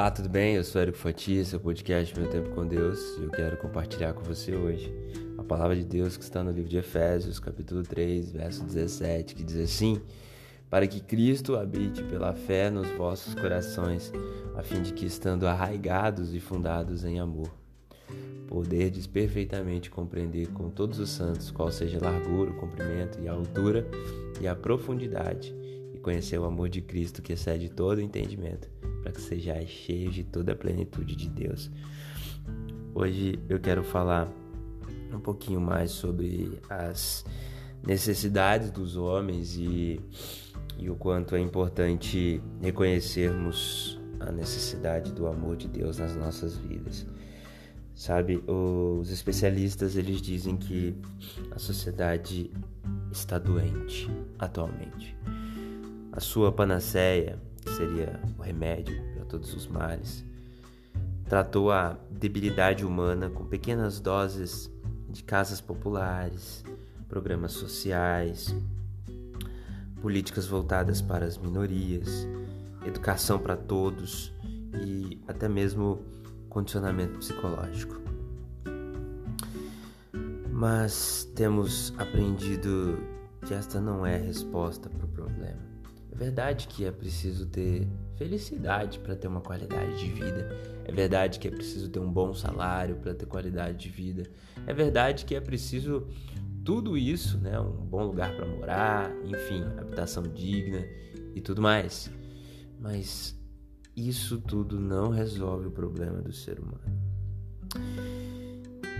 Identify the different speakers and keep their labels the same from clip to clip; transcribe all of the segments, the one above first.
Speaker 1: Olá, tudo bem? Eu sou Érico Fatia, seu podcast Meu Tempo com Deus, e eu quero compartilhar com você hoje a palavra de Deus que está no livro de Efésios, capítulo 3, verso 17, que diz assim: Para que Cristo habite pela fé nos vossos corações, a fim de que, estando arraigados e fundados em amor, poderdes perfeitamente compreender com todos os santos qual seja a largura, o comprimento e a altura e a profundidade, e conhecer o amor de Cristo que excede todo entendimento para que sejais cheios de toda a plenitude de Deus. Hoje eu quero falar um pouquinho mais sobre as necessidades dos homens e, e o quanto é importante reconhecermos a necessidade do amor de Deus nas nossas vidas. Sabe, os especialistas eles dizem que a sociedade está doente atualmente. A sua panaceia seria o remédio para todos os males. Tratou a debilidade humana com pequenas doses de casas populares, programas sociais, políticas voltadas para as minorias, educação para todos e até mesmo condicionamento psicológico. Mas temos aprendido que esta não é a resposta para o problema. É verdade que é preciso ter felicidade para ter uma qualidade de vida. É verdade que é preciso ter um bom salário para ter qualidade de vida. É verdade que é preciso tudo isso, né? Um bom lugar para morar, enfim, habitação digna e tudo mais. Mas isso tudo não resolve o problema do ser humano.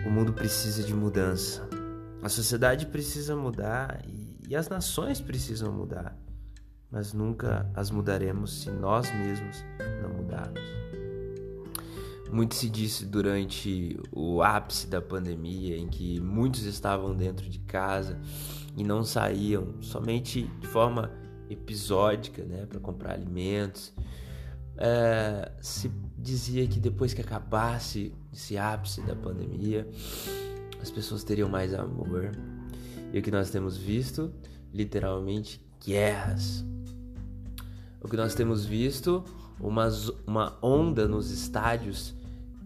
Speaker 1: O mundo precisa de mudança. A sociedade precisa mudar e, e as nações precisam mudar mas nunca as mudaremos se nós mesmos não mudarmos. Muito se disse durante o ápice da pandemia, em que muitos estavam dentro de casa e não saíam, somente de forma episódica, né, para comprar alimentos. É, se dizia que depois que acabasse esse ápice da pandemia, as pessoas teriam mais amor. E o que nós temos visto, literalmente, guerras, o que nós temos visto, uma, uma onda nos estádios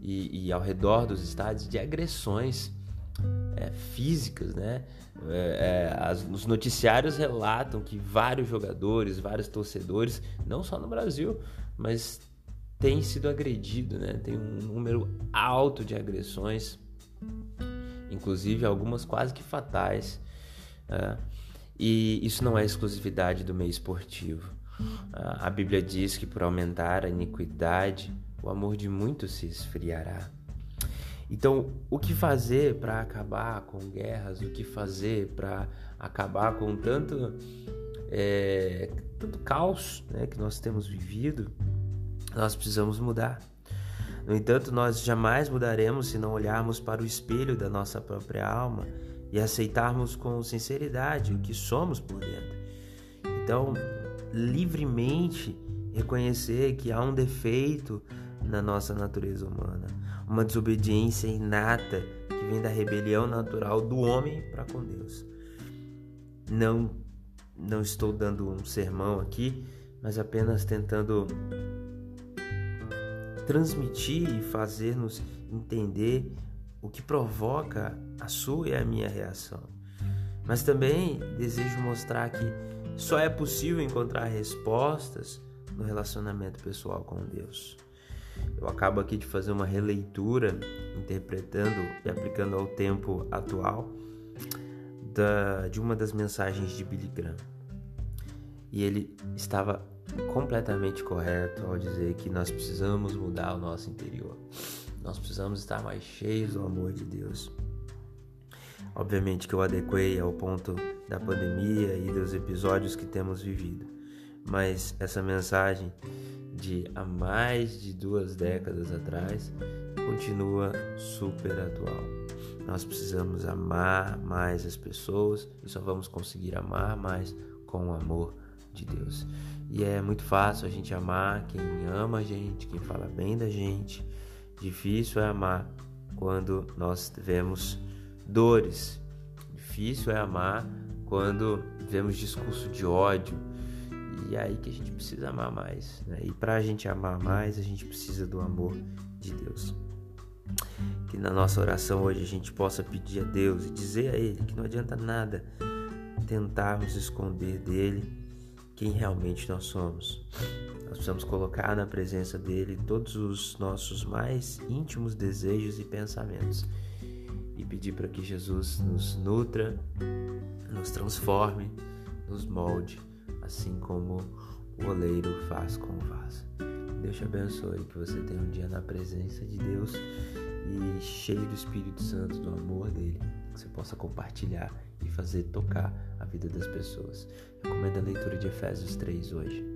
Speaker 1: e, e ao redor dos estádios de agressões é, físicas, né? É, é, as, os noticiários relatam que vários jogadores, vários torcedores, não só no Brasil, mas têm sido agredidos, né? Tem um número alto de agressões, inclusive algumas quase que fatais. É, e isso não é exclusividade do meio esportivo. A Bíblia diz que por aumentar a iniquidade, o amor de muitos se esfriará. Então, o que fazer para acabar com guerras? O que fazer para acabar com tanto, é, tanto caos né, que nós temos vivido? Nós precisamos mudar. No entanto, nós jamais mudaremos se não olharmos para o espelho da nossa própria alma e aceitarmos com sinceridade o que somos por dentro. Então, livremente reconhecer que há um defeito na nossa natureza humana, uma desobediência inata que vem da rebelião natural do homem para com Deus. Não não estou dando um sermão aqui, mas apenas tentando transmitir e fazer-nos entender o que provoca a sua e a minha reação. Mas também desejo mostrar que só é possível encontrar respostas no relacionamento pessoal com Deus. Eu acabo aqui de fazer uma releitura, interpretando e aplicando ao tempo atual da, de uma das mensagens de Billy Graham. E ele estava completamente correto ao dizer que nós precisamos mudar o nosso interior. Nós precisamos estar mais cheios do amor de Deus. Obviamente que eu adequei ao ponto da pandemia e dos episódios que temos vivido, mas essa mensagem de há mais de duas décadas atrás continua super atual. Nós precisamos amar mais as pessoas e só vamos conseguir amar mais com o amor de Deus. E é muito fácil a gente amar quem ama a gente, quem fala bem da gente. Difícil é amar quando nós vemos dores. Difícil é amar quando vemos discurso de ódio E é aí que a gente precisa amar mais. Né? E para a gente amar mais, a gente precisa do amor de Deus. Que na nossa oração hoje a gente possa pedir a Deus e dizer a Ele que não adianta nada tentarmos esconder dele quem realmente nós somos. Nós precisamos colocar na presença dele todos os nossos mais íntimos desejos e pensamentos e pedir para que Jesus nos nutra, nos transforme, nos molde, assim como o oleiro faz com o vaso. Deus te abençoe, que você tenha um dia na presença de Deus e cheio do Espírito Santo, do amor dele, que você possa compartilhar e fazer tocar a vida das pessoas. Recomendo a leitura de Efésios 3 hoje.